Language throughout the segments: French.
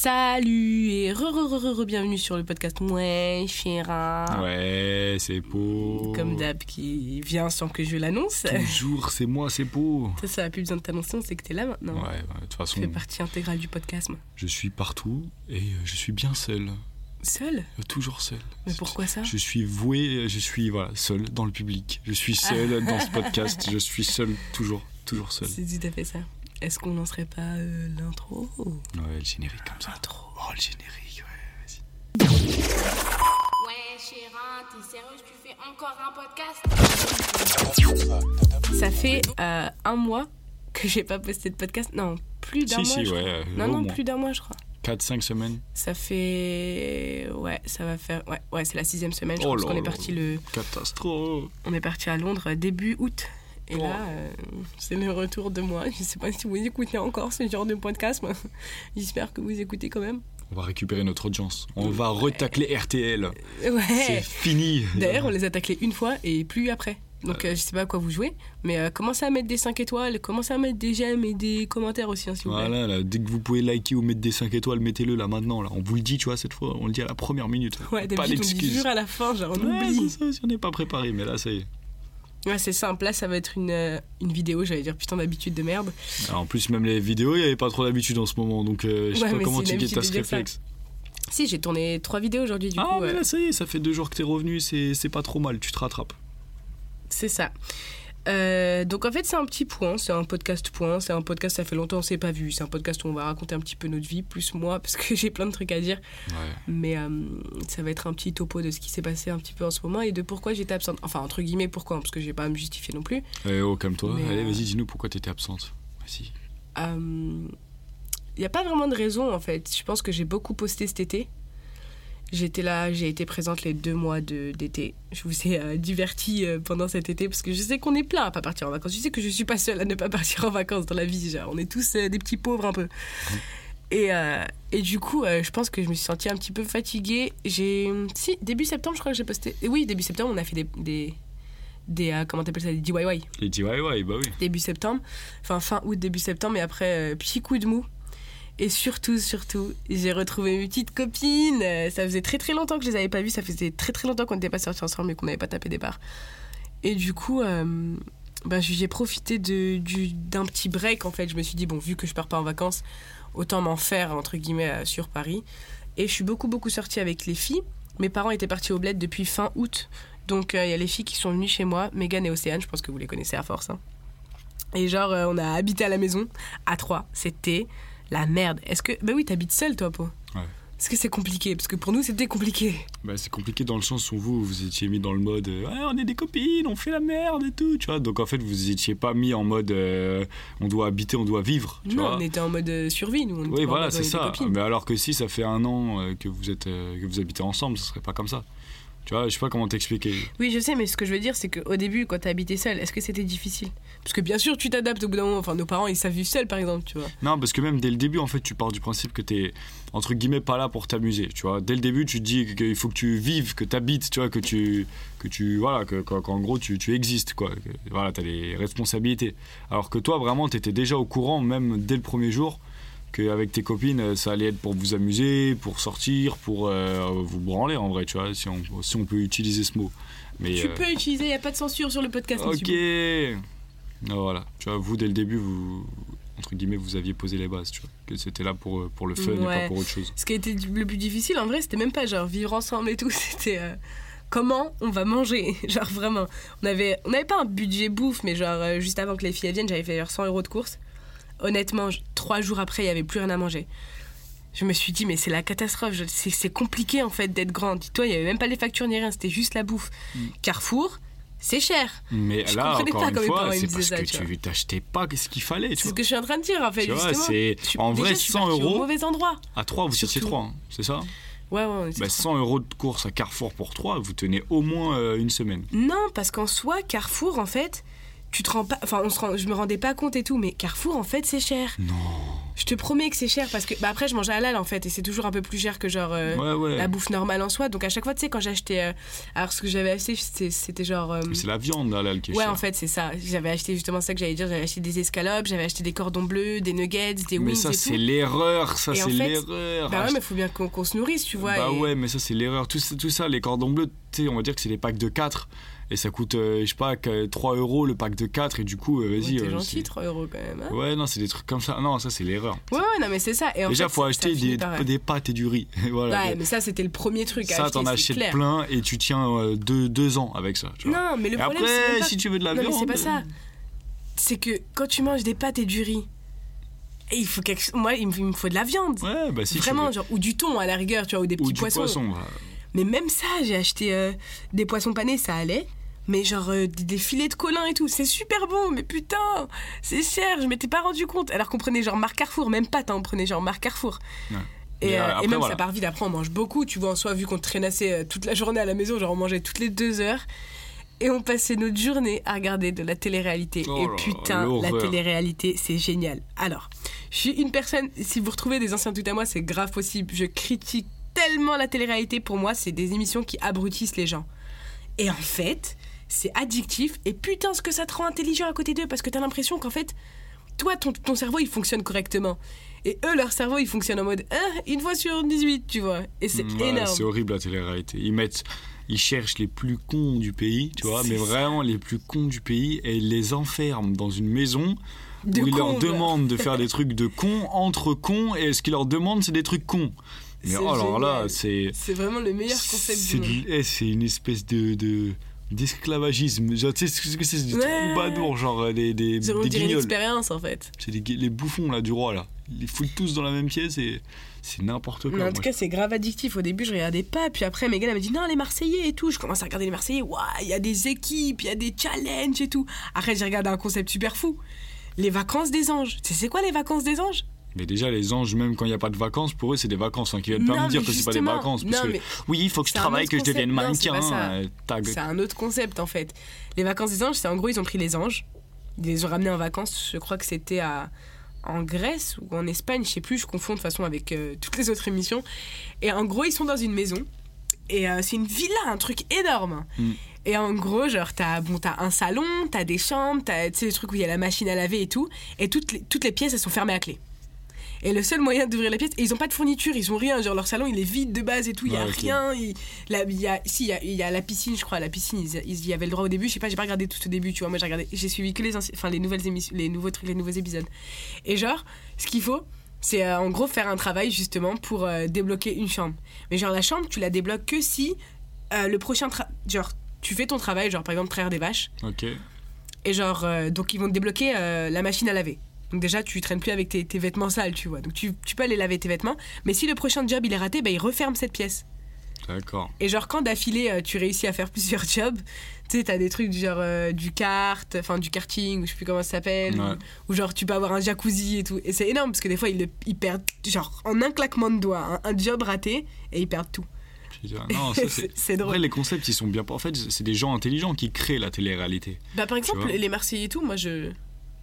Salut et re re re re, bienvenue sur le podcast Ouais chéra. Ouais, c'est Pau. Comme d'hab qui vient sans que je l'annonce. Toujours, c'est moi, c'est Pau. Ça, ça a plus besoin de t'annoncer, on sait que t'es là maintenant. Ouais, de toute Tu façon, fais partie intégrale du podcast. moi. je suis partout et euh, je suis bien seul. Seul? Euh, Toujours seul. Mais pourquoi ça? Je suis voué, je suis voilà, seul dans le public. Je suis seul dans ce podcast. Je suis seul, toujours, toujours seul. C'est tout à fait ça. Est-ce qu'on lancerait pas euh, l'intro Ouais, le générique comme ça. L'intro. Oh, le générique, ouais, vas-y. Ouais, chérin, t'es sérieuse, tu fais encore un podcast? Ça fait euh, un mois que j'ai pas posté de podcast. Non, plus d'un Si, mois. si, je ouais. crois. euh, Non, non, moins. plus d'un mois, je crois. 4-5 semaines. Ça fait. Ouais, ça va faire. Ouais, ouais c'est la sixième semaine. Je Oh pense là qu'on est parti le. Catastrophe. On est parti à Londres début août. Et là, euh, c'est le retour de moi. Je sais pas si vous écoutez encore ce genre de podcast. mais J'espère que vous écoutez quand même. On va récupérer notre audience. On va retacler RTL. C'est Ouais. fini. D'ailleurs, on les a taclés une fois et plus après. Donc, euh, je sais pas à quoi vous jouez, mais euh, commencez à mettre des 5 étoiles, commencez à mettre des j'aime et des commentaires aussi, hein, vous. Voilà, là, dès que vous pouvez liker ou mettre des 5 étoiles, mettez-le là maintenant. Là. On vous le dit, tu vois, cette fois, on le dit à la première minute. Ouais, pas toujours à la fin, genre on Ouais, oublie. c'est ça, si on n'est pas préparé, mais là, ça y est. Ouais, c'est simple. Là, ça va être une, euh, une vidéo, j'allais dire putain d'habitude de merde. Alors, en plus, même les vidéos, il n'y avait pas trop d'habitude en ce moment, donc euh, je sais Ouais, pas mais comment tu guettes à ce ça. réflexe. Si, j'ai tourné trois vidéos aujourd'hui, du ah, coup. mais euh, là, ça y est, ça fait deux jours que t'es revenu, c'est pas trop mal, tu te rattrapes. c'est ça. Euh, donc en fait c'est un petit point, c'est un podcast point, c'est un podcast ça fait longtemps on s'est pas vu, c'est un podcast où on va raconter un petit peu notre vie, plus moi parce que j'ai plein de trucs à dire, Ouais. mais euh, ça va être un petit topo de ce qui s'est passé un petit peu en ce moment et de pourquoi j'étais absente, enfin entre guillemets pourquoi, parce que je vais pas à me justifier non plus. Eh oh, calme-toi. Mais, Allez, euh, vas-y, dis-nous pourquoi t'étais absente. Vas-y. Il n'y a pas vraiment de raison en fait. Je pense que j'ai beaucoup posté cet été. J'étais là, j'ai été présente les deux mois de- d'été. Je vous ai euh, diverti euh, pendant cet été parce que je sais qu'on est plein à pas partir en vacances. Je sais que je suis pas seule à ne pas partir en vacances dans la vie. genre. on est tous euh, des petits pauvres un peu. Et, euh, et du coup, je pense que je me suis sentie un petit peu fatiguée. J'ai, si début septembre, je crois que j'ai posté. Oui, début septembre, on a fait des, des, des euh, comment t'appelles ça, des DIY ouais, ouais, bah oui. début septembre, enfin fin août, début septembre, et après, euh, petit coup de mou. Et surtout, surtout, j'ai retrouvé mes petites copines. Ça faisait très très longtemps que je les avais pas vues, ça faisait très très longtemps qu'on n'était pas sortis ensemble et qu'on n'avait pas tapé des barres. Et du coup, euh, bah, j'ai profité d'un petit break en fait. Je me suis dit, bon, vu que je pars pas en vacances, autant m'en faire entre guillemets euh, sur Paris. Et je suis beaucoup beaucoup sortie avec les filles. Mes parents étaient partis au bled depuis fin août. Donc euh, il y a les filles qui sont venues chez moi, Megan et Océane, je pense que vous les connaissez à force. hein. Et genre, euh, on a habité à la maison, à trois. C'était la merde. Est-ce que. Bah oui, t'habites seule, toi, Po. Ouais. Est-ce que c'est compliqué? Parce que pour nous, c'était compliqué. Bah, c'est compliqué dans le sens où vous, vous étiez mis dans le mode euh, on est des copines, on fait la merde et tout, tu vois. Donc en fait, vous étiez pas mis en mode euh, on doit habiter, on doit vivre, tu non, vois. on était en mode euh, survie, nous. On Oui, voilà, c'est ça. Mais alors que si ça fait un an que vous êtes euh, que vous habitez ensemble, ce serait pas comme ça. Tu vois, je sais pas comment t'expliquer. Oui, je sais, mais ce que je veux dire, c'est qu'au début, quand t'as habité seule, est-ce que c'était difficile? Parce que bien sûr, tu t'adaptes au bout d'un moment. Enfin, nos parents, ils savent vivre seuls, par exemple, tu vois. Non, parce que même dès le début, en fait, tu pars du principe que t'es entre guillemets pas là pour t'amuser. Tu vois, dès le début, tu te dis qu'il faut que tu vives, que t'habites, tu vois, que tu que tu voilà, que qu'en qu'en gros tu, tu existes quoi. Que, voilà, t'as des responsabilités. Alors que toi, vraiment, t'étais déjà au courant, même dès le premier jour, qu'avec tes copines, euh, ça allait être pour vous amuser, pour sortir, pour euh, vous branler en vrai, tu vois, si on, si on peut utiliser ce mot. Mais Tu euh, peux utiliser, il a pas de censure sur le podcast. Ok. monsieur. Ah, Voilà. Tu vois, vous dès le début, vous entre guillemets, vous aviez posé les bases, tu vois, que c'était là pour pour le fun et pas pour autre chose. Ce qui a été le plus difficile, en vrai, c'était même pas genre vivre ensemble et tout, c'était euh, comment on va manger. Genre vraiment, on avait, on n'avait pas un budget bouffe, mais genre euh, juste avant que les filles viennent, j'avais fait genre 100 euros de courses. Honnêtement, trois jours après, il y avait plus rien à manger. Je me suis dit, mais c'est la catastrophe, c'est compliqué en fait d'être grande. Dis-toi, il y avait même pas les factures ni rien, c'était juste la bouffe. Carrefour, c'est cher. Mais Je là, encore pas une fois, c'est parce ça, que tu t'achetais pas ce qu'il fallait, C'est ce que je suis en train de dire en fait, Tu vois, c'est- en vrai, déjà, je suis 100 partie euros. Au mauvais endroit. À 3, vous étiez Surtout. 3, c'est ça Ouais, ouais, on était bah, trois. 100 euros de course à Carrefour pour 3, vous tenez au moins euh, une semaine. Non, parce qu'en soi, Carrefour, en fait, tu te rends pas. Enfin, on se rend- je me rendais pas compte et tout, mais Carrefour, en fait, c'est cher. Non. Je te promets que c'est cher parce que bah après je mange halal en fait et c'est toujours un peu plus cher que genre euh, Ouais, ouais. la bouffe normale en soi. Donc à chaque fois tu sais quand acheté euh, alors ce que j'avais acheté c'était genre euh, Mais C'est la viande halal qui est Ouais, en fait, c'est ça. J'avais acheté justement ça que j'allais dire. J'avais acheté des escalopes, j'avais acheté des cordons bleus, des nuggets, des Mais wings ça, et c'est l'erreur, ça, c'est l'erreur. Bah ouais, mais faut bien qu'on qu'on se nourrisse, tu vois. Bah et- ouais, mais ça, c'est l'erreur. Tout, ça- tout ça, les cordons bleus, tu sais, on va dire que c'est des packs de 4. Et ça coûte, euh, je sais pas, que 3 euros le pack de 4. Et du coup, euh, Ouais, vas-y. T'es euh, gentil, c'est- 3 euros quand même. hein. Ouais, non, c'est des trucs comme ça. Non, ça, c'est l'erreur. Ouais, ouais, non, mais c'est ça. Et en Déjà, fait, faut acheter des, des pâtes et du riz. voilà. Ouais, mais ça, c'était le premier truc à ça, t'en achètes clair. plein et tu tiens euh, deux, deux ans avec ça. Tu vois. Non, mais le et problème, après, pas- si tu veux de la Non, mais viande. c'est pas ça. C'est que quand tu manges des pâtes et du riz, et il faut quelque... moi, il me faut de la viande. Ouais, bah si Vraiment, genre, ou du thon à la rigueur, tu vois, ou des petits Ou du poissons. poisson. bah. Mais même ça, j'ai acheté euh, des poissons panés, ça allait. Mais genre euh, des, filets de colin et tout, c'est super bon, mais putain, c'est cher, je m'étais pas rendu compte. Alors qu'on prenait genre marque Carrefour, même pas, on prenait genre marque Carrefour. Ouais. Et, euh, et même voilà. ça part vite, après on mange beaucoup, tu vois, en soi, vu qu'on traînassait toute la journée à la maison, genre on mangeait toutes les deux heures. Et on passait notre journée à regarder de la télé-réalité. Oh et putain, la télé-réalité, c'est génial. Alors, je suis une personne, si vous retrouvez des anciens tout à moi, c'est grave possible. Je critique tellement la télé-réalité. Pour moi, c'est des émissions qui abrutissent les gens. Et en fait, c'est addictif. Et putain, ce que ça te rend intelligent à côté d'eux. Parce que t'as l'impression qu'en fait, toi, ton, ton cerveau, il fonctionne correctement. Et eux, leur cerveau, il fonctionne en mode Ah, une fois sur 18, tu vois. Et c'est Ouais, énorme. C'est horrible la télé-réalité. Ils mettent, ils cherchent les plus cons du pays, tu vois, mais ça. vraiment les plus cons du pays et ils les enferment dans une maison De où ils leur demandent de faire des trucs de cons entre cons et ce qu'ils leur demandent c'est des trucs cons. Mais C'est oh, alors là, c'est C'est vraiment le meilleur concept du monde. eh, c'est une espèce de, de d'esclavagisme. Tu sais ce que c'est, c'est du Ouais. troubadour, genre des des, une expérience, en fait. C'est des gui- les bouffons là du roi là. Ils les foutent tous dans la même pièce et c'est n'importe quoi. Mais en tout cas, c'est grave addictif. Au début, je regardais pas. Puis après, Megan, m'a dit non, les Marseillais et tout. Je commence à regarder les Marseillais. Waouh, il y a des équipes, il y a des challenges et tout. Après, j'ai regardé un concept super fou. Les vacances des anges. Tu sais, c'est quoi les vacances des anges? Mais déjà, les anges, même quand il n'y a pas de vacances, pour eux, c'est des vacances. Hein, qui viennent pas me dire que c'est pas des vacances. Parce non, que, mais oui, il faut que je travaille, que je devienne mannequin. euh. C'est un autre concept en fait. Les vacances des anges, c'est en gros, ils ont pris les anges. Ils les ont ramenés en vacances. Je crois que c'était à en Grèce ou en Espagne, je sais plus, je confonds de toute façon avec euh, toutes les autres émissions. Et en gros, ils sont dans une maison. Et euh, c'est une villa, un truc énorme. Mm. Et en gros, genre, t'as bon, t'as un salon, t'as des chambres, t'as tu sais, le truc où il y a la machine à laver et tout. Et toutes les, toutes les pièces, elles sont fermées à clé. Et le seul moyen d'ouvrir les pièces, et ils ont pas de fourniture, ils ont rien. Genre, leur salon, il est vide de base et tout, il y a Ouais, rien. il- la- il y a, si, il y a, il y a la piscine, je crois, la piscine, ils, ils y avaient le droit au début. Je sais pas, j'ai pas regardé tout au début, tu vois. Moi, j'ai regardé, j'ai suivi que les, enfin, les nouvelles émissions, les nouveaux trucs, les nouveaux épisodes. Et genre, ce qu'il faut, c'est euh, en gros faire un travail justement pour euh, débloquer une chambre. Mais genre, la chambre, tu la débloques que si euh, le prochain. genre, tu fais ton travail, genre par exemple traire des vaches, Ok. et genre, donc ils vont te débloquer la machine à laver. Donc déjà, tu traînes plus avec tes, tes vêtements sales, tu vois. Donc tu, tu peux aller laver tes vêtements. Mais si le prochain job il est raté, bah, il referme cette pièce. D'accord. Et genre, quand d'affilée euh, tu réussis à faire plusieurs jobs, tu sais, t'as des trucs du genre euh, du kart, enfin du karting, ou je sais plus comment ça s'appelle, Ouais. ou, ou genre tu peux avoir un jacuzzi et tout. Et c'est énorme parce que des fois ils, le- ils perdent, genre en un claquement de doigts, un, un job raté et ils perdent tout. Putain, Non, c'est. drôle. Après, les concepts, ils sont bien. En fait, c'est des gens intelligents qui créent la télé-réalité. Bah, par exemple, les Marseillais et tout, moi je.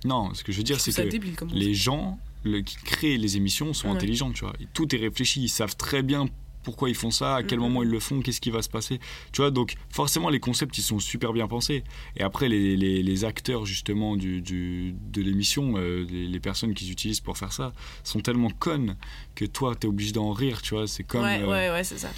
Non, ce que je veux dire, c'est que débile les gens le- qui créent les émissions sont Ouais. intelligents, tu vois. Tout est réfléchi, ils savent très bien pourquoi ils font ça, à quel moment ils le font, qu'est-ce qui va se passer. Tu vois, donc forcément les concepts ils sont super bien pensés. Et après les, les- les acteurs justement du, du- de l'émission, euh, les, les personnes qu'ils utilisent pour faire ça, sont tellement connes que toi t'es obligé d'en rire, tu vois. C'est comme... ouais, euh, ouais, ouais, c'est ça.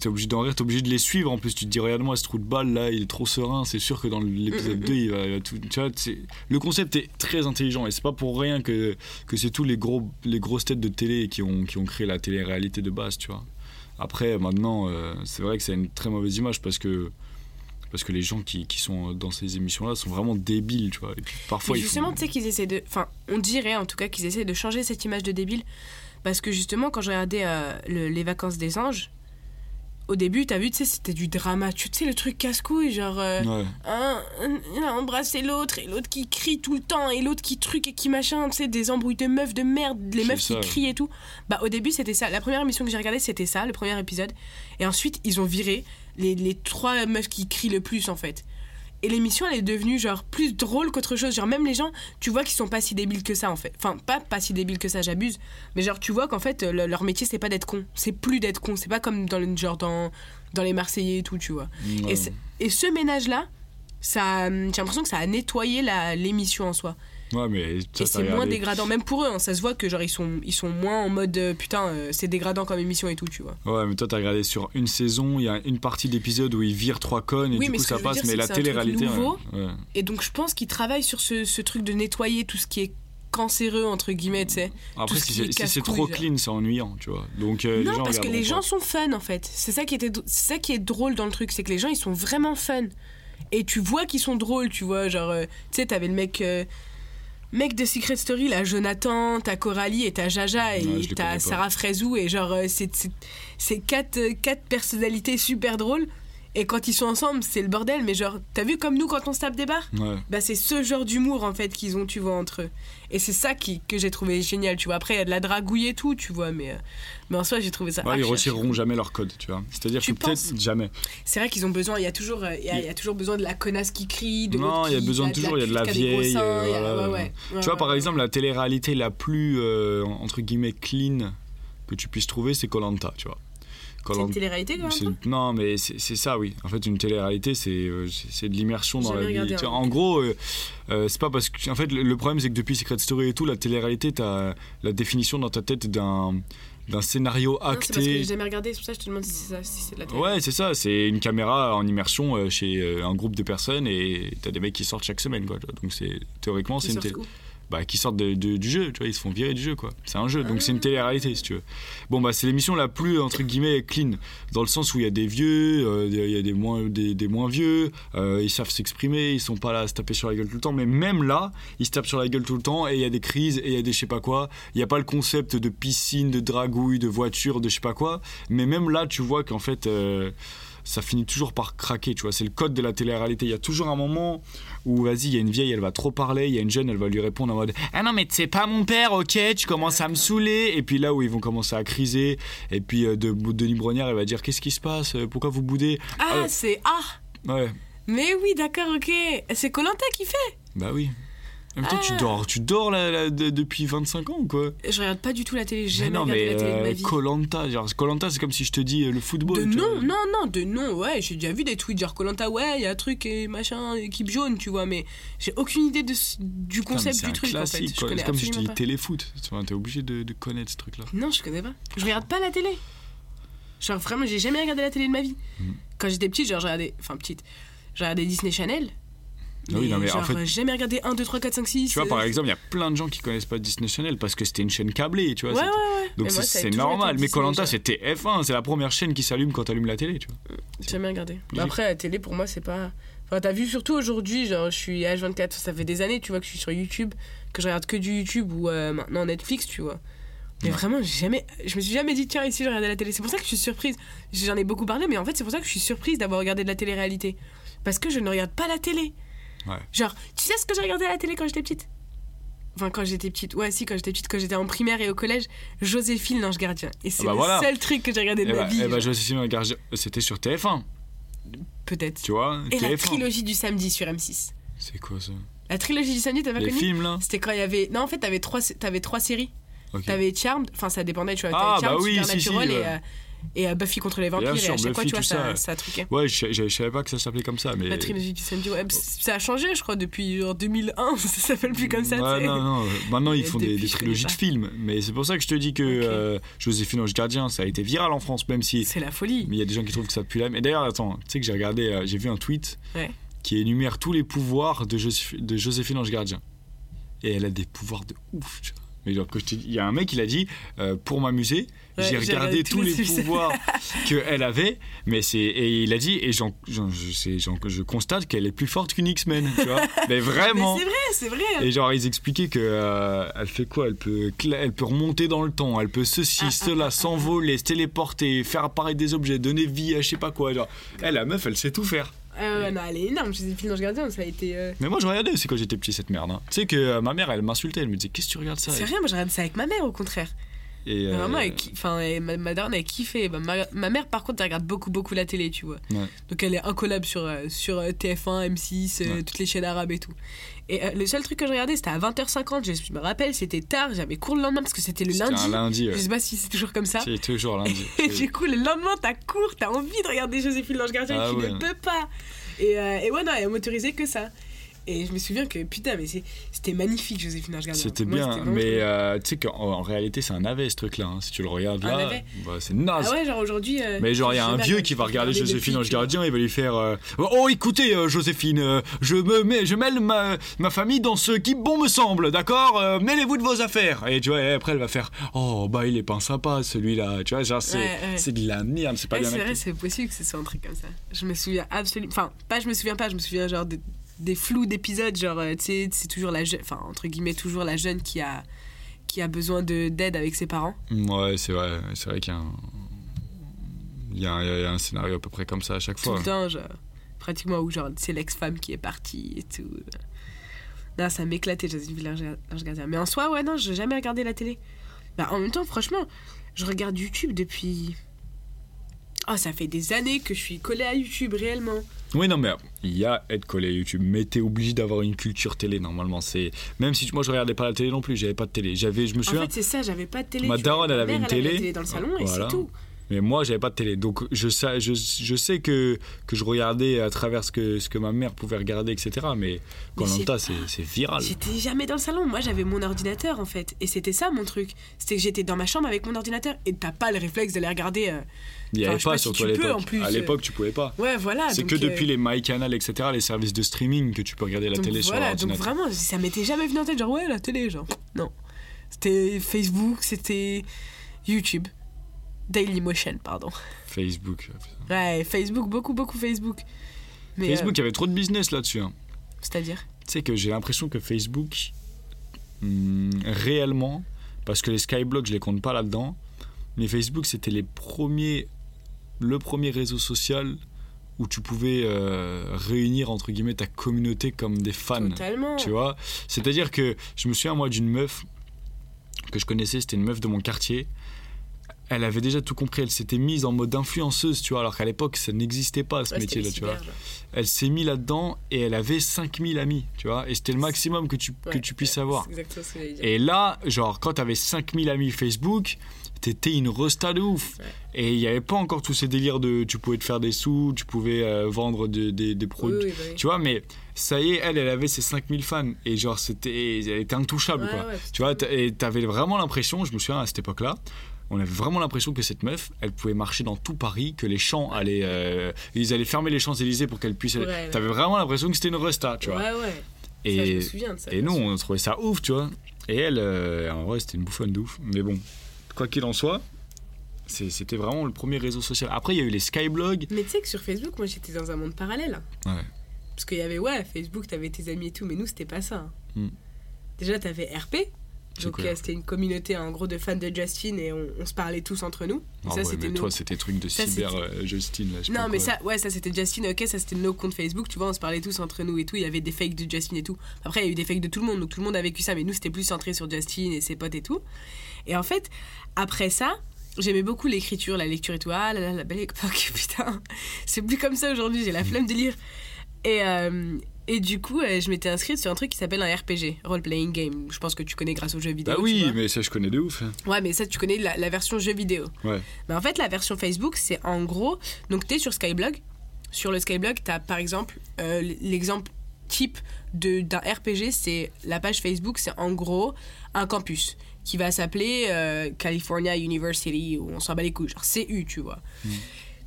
T'es obligé d'en rire, t'es obligé de les suivre. En plus, tu te dis, regarde-moi ce trou de balle là, il est trop serein. C'est sûr que dans l'épisode Mm, mm, 2, il va, il va tout. Tu vois, c'est- le concept est très intelligent et c'est pas pour rien que, que c'est tous les, gros, les grosses têtes de télé qui ont, qui ont créé la télé-réalité de base, tu vois. Après, maintenant, euh, c'est vrai que c'est une très mauvaise image parce que. Parce que les gens qui, qui sont dans ces émissions-là sont vraiment débiles, tu vois. Et puis parfois, Mais justement, font... tu sais qu'ils essaient de. Enfin, on dirait en tout cas qu'ils essaient de changer cette image de débile. Parce que justement, quand je regardais euh, le- les vacances des anges, au début, t'as vu, tu sais, c'était du drama. Tu sais, le truc casse-couille, genre. euh, Ouais. un, un- il a embrassé l'autre, et l'autre qui crie tout le temps, et l'autre qui truc et qui machin, tu sais, des embrouilles de meufs de merde, les meufs ça, qui crient et tout. Bah, au début, c'était ça. La première émission que j'ai regardée, c'était ça, le premier épisode. Et ensuite, ils ont viré les, les trois meufs qui crient le plus, en fait. Et l'émission, elle est devenue genre plus drôle qu'autre chose. Genre, même les gens, tu vois qu'ils sont pas si débiles que ça, en fait. Enfin, pas, pas si débiles que ça, j'abuse. Mais genre, tu vois qu'en fait, le- leur métier, c'est pas d'être con. C'est plus d'être con. C'est pas comme dans, le, genre dans, dans les Marseillais et tout, tu vois. Ouais. Et, et ce ménage-là, ça, j'ai l'impression que ça a nettoyé l'émission en soi. Ouais, mais ça, et c'est moins dégradant, même pour eux. hein. ça se voit que genre ils sont, ils sont moins en mode euh, putain, euh, c'est dégradant comme émission et tout, tu vois. Ouais, mais toi, t'as regardé sur une saison, il y a une partie d'épisode où ils virent trois connes et Oui, du mais coup ça passe, dire, mais la télé-réalité. ouais. nouveau. Ouais. Et donc je pense qu'ils travaillent sur ce, ce truc de nettoyer tout ce qui est cancéreux entre guillemets, tu sais. Après, si c'est si trop genre. clean, c'est ennuyant, tu vois. Donc euh, les non, gens parce que les gens sont fun en fait. C'est ça qui était, ça qui est drôle dans le truc, c'est que les gens ils sont vraiment fun. Et tu vois qu'ils sont drôles, tu vois, genre, euh, tu sais, t'avais le mec. Mec de Secret Story, là, Jonathan, t'as Coralie et t'as Jaja et Ouais, t'as. Sarah Fraisou et genre euh, c'est quatre, euh, quatre personnalités super drôles et quand ils sont ensemble c'est le bordel mais genre t'as vu comme nous quand on se tape des barres Ouais. bah c'est ce genre d'humour en fait qu'ils ont tu vois entre eux et c'est ça qui, que j'ai trouvé génial tu vois après il y a de la dragouille et tout tu vois mais, euh, mais en soi j'ai trouvé ça Ouais, ils retireront jamais leur code, tu vois. C'est-à-dire que peut-être jamais. c'est vrai qu'ils ont besoin il y a toujours euh, il y a, il y a toujours besoin de la connasse qui crie de Non, il y a besoin de toujours, il y a de la vieille. euh. Tu vois, par exemple, la télé-réalité la plus, euh, entre guillemets, clean que tu puisses trouver, c'est Colanta, tu vois. C'est une télé-réalité quand même Non, mais c'est ça, oui. En fait, une télé-réalité, c'est euh, de l'immersion dans la vie. regardé, hein. En gros, euh, euh, c'est pas parce que. En fait, le, problème, c'est que depuis Secret Story et tout, la télé-réalité, t'as la définition dans ta tête d'un d'un scénario Non, c'est parce que acté. j'ai jamais regardé c'est pour ça que je te demande si c'est ça si c'est de la télé Ouais, c'est ça, c'est une caméra en immersion chez un groupe de personnes et t'as des mecs qui sortent chaque semaine, quoi. Donc, c'est théoriquement, c'est une télé. où? Bah, qui sortent de- de- du jeu, tu vois, ils se font virer du jeu, quoi. C'est un jeu, donc c'est une Ah. télé-réalité, si tu veux. Bon, bah, c'est l'émission la plus, entre guillemets, clean, dans le sens où il y a des vieux, euh, il y a des moins, des, des moins vieux, euh, ils savent s'exprimer, ils sont pas là à se taper sur la gueule tout le temps, mais même là, ils se tapent sur la gueule tout le temps et il y a des crises et il y a des je sais pas quoi. Il n'y a pas le concept de piscine, de dragouille, de voiture, de je sais pas quoi, mais même là, tu vois qu'en fait. euh, ça finit toujours par craquer, tu vois. C'est le code de la télé-réalité. Il y a toujours un moment où, vas-y, il y a une vieille, elle va trop parler, il y a une jeune, elle va lui répondre en mode Ah non, mais c'est pas mon père, ok, tu commences à me saouler. Et puis là où ils vont commencer à criser, et puis euh, de, Denis Brognard, elle va dire Qu'est-ce qui se passe? Pourquoi vous boudez? Ah Ah. c'est ah Ouais, mais oui d'accord ok c'est Colanta qui fait bah oui. En même temps, tu Ah. dors, tu dors là, là, de- depuis 25 ans ou quoi je regarde pas du tout la télé j'ai Mais jamais non, regardé mais la télé de ma vie Colanta, Colanta, c'est comme si je te dis euh, le football. De non, vois. non, non, de non, ouais, j'ai déjà vu des tweets genre Colanta, ouais, il y a un truc et machin, équipe jaune, tu vois, mais j'ai aucune idée de, du mais concept du truc en fait. Je C'est comme si je te dis téléfoot. Tu vois, T'es obligé de, de connaître ce truc-là. Non, je connais pas. Je regarde pas la télé. Genre vraiment, j'ai jamais regardé la télé de ma vie. Mm. Quand j'étais petite, genre j'ai regardé, enfin petite, j'ai regardé Disney Channel. Ah oui, non, mais en genre, fait- j'ai jamais regardé 1, 2, 3, 4, 5, 6. Tu vois, par exemple, il y a plein de gens qui connaissent pas Disney Channel parce que c'était une chaîne câblée, tu vois. Ouais, ouais, ouais. Donc Mais c'est normal. Mais Colanta, c'était F1, c'est la première chaîne qui s'allume quand t'allumes la télé, tu vois. Jamais regardé. Mais après, la télé, pour moi, c'est pas. Enfin, t'as vu surtout aujourd'hui, genre, je suis H24, ça fait des années, tu vois, que je suis sur YouTube, que je regarde que du YouTube ou euh, maintenant Netflix, tu vois. Mais Ouais. vraiment, jamais, je me suis jamais dit, tiens, ici, je regardais la télé. C'est pour ça que je suis surprise. J'en ai beaucoup parlé, mais en fait, c'est pour ça que je suis surprise d'avoir regardé de la télé-réalité. Parce que je ne regarde pas la télé. Ouais. Genre, tu sais ce que j'ai regardé à la télé quand j'étais petite? Enfin, quand j'étais petite. Ouais, si, quand j'étais petite, quand j'étais en primaire et au collège, Joséphine, l'ange gardien. Et c'est bah le voilà. seul truc que j'ai regardé de Et ma bah, vie. eh bah, genre. Joséphine Gardien, c'était sur TF1, Peut-être. tu vois. Et la TF1. trilogie du samedi sur M6. C'est quoi ça? La trilogie du samedi, t'as pas Les connu? films là? C'était quand il y avait. Non, en fait, t'avais trois, t'avais trois séries. Ok. T'avais Charmed, enfin, ça dépendait, tu vois. Ah, T'avais Charmed, bah oui, si, Supernatural si, et, ouais. euh, et euh, Buffy contre les vampires. sûr, et à chaque fois, tu vois, ça, ça. ça truquait. Ouais, je, je, je savais pas que ça s'appelait comme ça, mais. La trilogie du samedi, ouais. Ça a changé, je crois, depuis genre 2001. Ça s'appelle plus comme ça, Ouais, non, non. Maintenant, ils font des, trilogies de films. Mais c'est pour ça que je te dis que Ok. euh, Joséphine Ange Gardien, ça a été viral en France, même si. C'est la folie. Mais il y a des gens qui trouvent que ça pue la. Mais d'ailleurs, attends, tu sais que j'ai regardé, euh, j'ai vu un tweet Ouais. qui énumère tous les pouvoirs de, de Joséphine Ange Gardien. Et elle a des pouvoirs de ouf, tu vois. Mais genre, il y a un mec, il a dit, euh, pour m'amuser, Ouais, j'ai regardé tous les pouvoirs qu'elle avait, mais c'est et il a dit, et j'en, je, constate qu'elle est plus forte qu'une X-Men, tu vois. mais vraiment. c'est vrai, c'est vrai. Et genre ils expliquaient que euh, elle fait quoi? Elle peut elle peut remonter dans le temps, elle peut ceci, Ah, cela, s'envoler, se téléporter, faire apparaître des objets, donner vie à je sais pas quoi. Genre, elle la meuf, elle sait tout faire. Euh, non, elle est énorme. Joséphine l'ange gardien, ça a été. euh, Mais moi je regardais aussi quand j'étais petit cette merde. hein. Tu sais que euh, ma mère elle m'insultait, elle me disait qu'est-ce que tu regardes ça? C'est rien, moi je regarde ça avec ma mère au contraire. Et, euh, Vraiment, elle, ki- enfin, ma, ma daronne, elle kiffait. Ma, ma- ma mère, par contre, elle regarde beaucoup, beaucoup la télé, tu vois. Ouais. Donc, elle est incollable sur, euh, sur euh, TF1, M6, euh, Ouais. toutes les chaînes arabes et tout. Et euh, le seul truc que je regardais, c'était à 20h50. Je, je me rappelle, c'était tard. J'avais cours le lendemain parce que c'était le c'était lundi. un lundi. Je ouais. sais pas si c'est toujours comme ça. C'est toujours lundi. Et du coup, le lendemain, t'as cours, t'as envie de regarder Joséphine l'Ange Gardien Ah et tu ne peux pas. Et, euh, et ouais, non, elle m'autorisait que ça. Et je me souviens que putain, mais c'était magnifique, Joséphine l'Ange Gardien. C'était bien, mais euh, tu sais qu'en en réalité, c'est un navet ce truc-là. hein. Si tu le regardes là, bah, c'est naze. Ah ouais, genre aujourd'hui. euh, Mais genre, il y a un vieux qui va regarder Joséphine depuis, Ange tu vois. Gardien, il va lui faire euh, Oh, écoutez, Joséphine, je me mets, je mêle ma, ma famille dans ce qui bon me semble, d'accord Mêlez-vous de vos affaires. Et tu vois, et après, elle va faire Oh, bah, il est pas sympa celui-là. Tu vois, genre, c'est Ouais, de la merde, c'est pas Ouais, bien c'est vrai, c'est possible que ce soit un truc comme ça. Je me souviens absolument. Enfin, pas je me souviens pas, je me souviens genre des, des flous d'épisodes, genre, euh, tu sais, c'est toujours la jeune. Enfin, entre guillemets, toujours la jeune qui a, qui a besoin de- d'aide avec ses parents. Ouais, c'est vrai, c'est vrai qu'il y a un. Il y, a un- il y a un scénario à peu près comme ça à chaque Tout fois. le temps, genre, pratiquement, où genre, c'est l'ex-femme qui est partie et tout. Non, ça m'éclatait, Joséphine l'Ange l'Ange Gardien. Mais en soi, ouais, non, j'ai jamais regardé la télé. Bah, en même temps, franchement, je regarde YouTube depuis. Oh, ça fait des années que je suis collée à YouTube réellement. Oui, non, mais il y a être collé à YouTube, mais t'es obligé d'avoir une culture télé normalement. C'est même si moi je regardais pas la télé non plus, j'avais pas de télé. J'avais, je me En souviens, fait, c'est ça, j'avais pas de télé. Ma daronne, elle avait une elle télé. la télé dans le salon et c'est tout. Mais moi j'avais pas de télé. Donc je sais, je, je sais que que je regardais à travers ce que ce que ma mère pouvait regarder, etc. Mais quand c'est Lanta, c'est viral. J'étais jamais dans le salon. Moi, j'avais mon ordinateur en fait. Et c'était ça mon truc. C'était que j'étais dans ma chambre avec mon ordinateur et t'as pas le réflexe d'aller regarder. euh, Il y Enfin, avait sais pas si surtout tu à l'époque. plus, À euh. l'époque, tu pouvais pas. Ouais, voilà. C'est donc, que euh, depuis les MyCanal, etc., les services de streaming que tu peux regarder la donc télé voilà, sur donc l'ordinateur. vraiment, ça m'était jamais venu en tête. Genre, ouais, la télé, genre. Non. C'était Facebook, c'était YouTube. Dailymotion, pardon. Facebook. Ouais, Facebook, beaucoup, beaucoup Facebook. Mais, Facebook, il euh, y avait trop de business là-dessus. hein. C'est-à-dire Tu sais que j'ai l'impression que Facebook, hum, réellement, parce que les Skyblogs, je les compte pas là-dedans, mais Facebook, c'était les premiers, le premier réseau social où tu pouvais euh, réunir, entre guillemets, ta communauté comme des fans. Totalement. Tu vois C'est-à-dire que je me souviens, moi, d'une meuf que je connaissais, c'était une meuf de mon quartier. Elle avait déjà tout compris, elle s'était mise en mode influenceuse, tu vois, alors qu'à l'époque, ça n'existait pas ce Ouais, métier-là, tu vois elle s'est mise là-dedans et elle avait 5000 amis, tu vois. Et c'était le maximum que tu, que tu puisses avoir. Ce que. Et là, genre, quand t'avais 5000 amis Facebook, t'étais une resta de ouf. Ouais. Et il n'y avait pas encore tous ces délires de tu pouvais te faire des sous, tu pouvais euh, vendre de- des- produits. oui, bah oui. Tu vois, mais ça y est, elle, elle avait ses 5000 fans. Et genre, c'était, elle était intouchable, Ouais, quoi. ouais, Tu vois, et t'avais vraiment l'impression, je me souviens à cette époque-là, on avait vraiment l'impression que cette meuf, elle pouvait marcher dans tout Paris, que les champs allaient, euh, ils allaient fermer les Champs Élysées pour qu'elle puisse. Ouais, ouais. T'avais vraiment l'impression que c'était une resta, tu vois. Ouais, ouais. Ça, je et me souviens de ça. et bien nous, on trouvait ça ouf, tu vois. Et elle, euh, en vrai, c'était une bouffonne de ouf. Mais bon, quoi qu'il en soit, c'était vraiment le premier réseau social. Après, il y a eu les Skyblogs. Mais tu sais que sur Facebook, moi j'étais dans un monde parallèle. Ouais. Parce qu'il y avait, ouais, Facebook, t'avais tes amis et tout, mais nous c'était pas ça. hein. Hmm. Déjà, t'avais RP. Donc quoi, euh, c'était une communauté en gros de fans de Justin et on, on se parlait tous entre nous. Et Ah ça ouais, c'était mais nos- toi, c'était truc de Ça, cyber euh, Justine. Là, je Non mais quoi. ça, ouais, ça c'était Justin, ok, ça c'était nos comptes Facebook, tu vois, on se parlait tous entre nous et tout, il y avait des fakes de Justin et tout. Après, il y a eu des fakes de tout le monde, donc tout le monde a vécu ça, mais nous c'était plus centré sur Justin et ses potes et tout. Et en fait, après ça, j'aimais beaucoup l'écriture, la lecture et tout. Ah là là, la belle époque, putain. C'est plus comme ça aujourd'hui, j'ai la flemme de lire. Et, euh, et du coup, euh, je m'étais inscrite sur un truc qui s'appelle un RPG, Role Playing Game. Je pense que tu connais grâce aux jeux vidéo. Bah tu oui, mais ça, je connais de ouf. hein. Ouais, mais ça, tu connais la, la version jeu vidéo. Ouais. Mais en fait, la version Facebook, c'est en gros. Donc, tu es sur Skyblog. Sur le Skyblog, tu as par exemple euh, l'exemple type de- d'un RPG, c'est la page Facebook, c'est en gros un campus qui va s'appeler euh, California University, ou on s'en bat les couilles, genre CU, tu vois.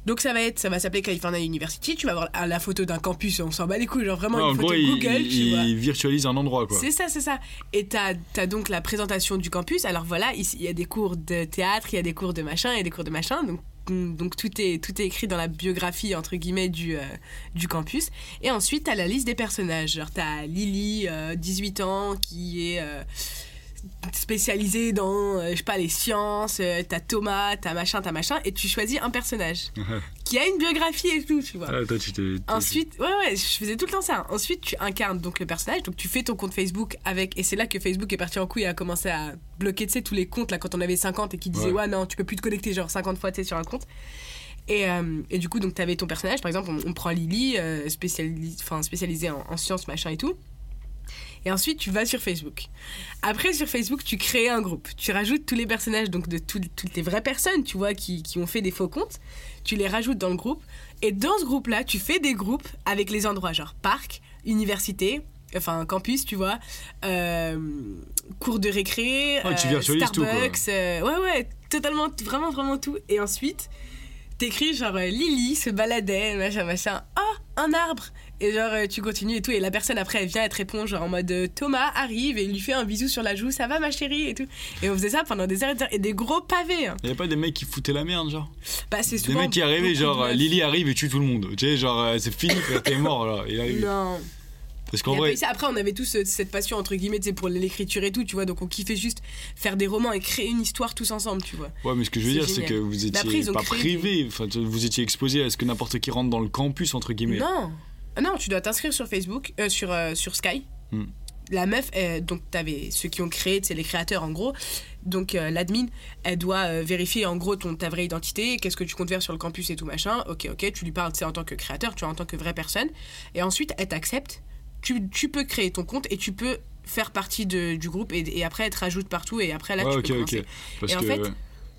Donc ça va être, ça va s'appeler California University. Tu vas avoir la photo d'un campus, on s'en bat les couilles, genre vraiment en une photo gros, Google, il- tu vois. il virtualise un endroit, quoi. C'est ça, c'est ça. Et t'as as donc la présentation du campus. Alors voilà, ici, il y a des cours de théâtre, il y a des cours de machin, il y a des cours de machin. Donc, donc tout, est, tout est écrit dans la biographie, entre guillemets, du, euh, du campus. Et ensuite, t'as la liste des personnages. Genre, t'as Lily, euh, 18 ans, qui est... euh, spécialisé dans, euh, je sais pas, les sciences, euh, t'as Thomas, t'as machin, t'as machin, et tu choisis un personnage qui a une biographie et tout, tu vois. Ah, toi, tu t'es. Ensuite, ouais, ouais, je faisais tout le temps ça. Ensuite, tu incarnes donc le personnage, donc tu fais ton compte Facebook avec, et c'est là que Facebook est parti en couille et a commencé à bloquer, tu sais, tous les comptes là quand on avait 50 et qui disaient, Ouais. ouais, non, tu peux plus te connecter genre 50 fois, tu sais, sur un compte. Et, euh, et du coup, donc t'avais ton personnage, par exemple, on, on prend Lily, euh, spécialis- spécialisée en, en sciences, machin et tout. Et ensuite, tu vas sur Facebook. Après, sur Facebook, tu crées un groupe. Tu rajoutes tous les personnages, donc de tout- toutes les vraies personnes, tu vois, qui, qui ont fait des faux comptes. Tu les rajoutes dans le groupe. Et dans ce groupe-là, tu fais des groupes avec les endroits, genre parc, université, enfin campus, tu vois, euh, cours de récré, Ouais, tu euh, virtualises tout. Starbucks, euh, ouais, ouais, totalement, vraiment, vraiment tout. Et ensuite, t'écris genre euh, Lily se baladait, machin, machin. Ah, un arbre Et genre, euh, tu continues et tout. Et la personne après, elle vient, elle te répond genre en mode euh, Thomas arrive et il lui fait un bisou sur la joue, ça va ma chérie et tout. Et on faisait ça pendant des heures et des heures. Et des gros pavés. hein. Y a pas des mecs qui foutaient la merde, genre? Bah, c'est Des souvent. mecs qui arrivaient, genre. Lily arrive et tue tout le monde. Tu sais, genre euh, c'est fini, t'es mort là. Il- Non. Parce qu'en vrai, ça. Après, on avait tous euh, cette passion, entre guillemets, pour l'écriture et tout, tu vois. Donc, on kiffait juste faire des romans et créer une histoire tous ensemble, tu vois. ouais, mais ce que je veux C'est dire, c'est que vous après, étiez pas privé, enfin, tu- vous étiez exposé à ce que n'importe qui rentre dans le campus, entre guillemets. Non. Ah non, tu dois t'inscrire sur Facebook, euh, sur, euh, sur Sky. Hmm. La meuf, euh, donc t'avais ceux qui ont créé, c'est les créateurs en gros. Donc euh, l'admin, elle doit euh, vérifier en gros ton, ta vraie identité, qu'est-ce que tu comptes faire sur le campus et tout machin. Ok, ok, tu lui parles sais, en tant que créateur, tu vois, en tant que vraie personne. Et ensuite, elle t'accepte. Tu, tu peux créer ton compte et tu peux faire partie de- du groupe et, et après te rajoute partout et après là ouais, tu peux. Parce Et en que. fait-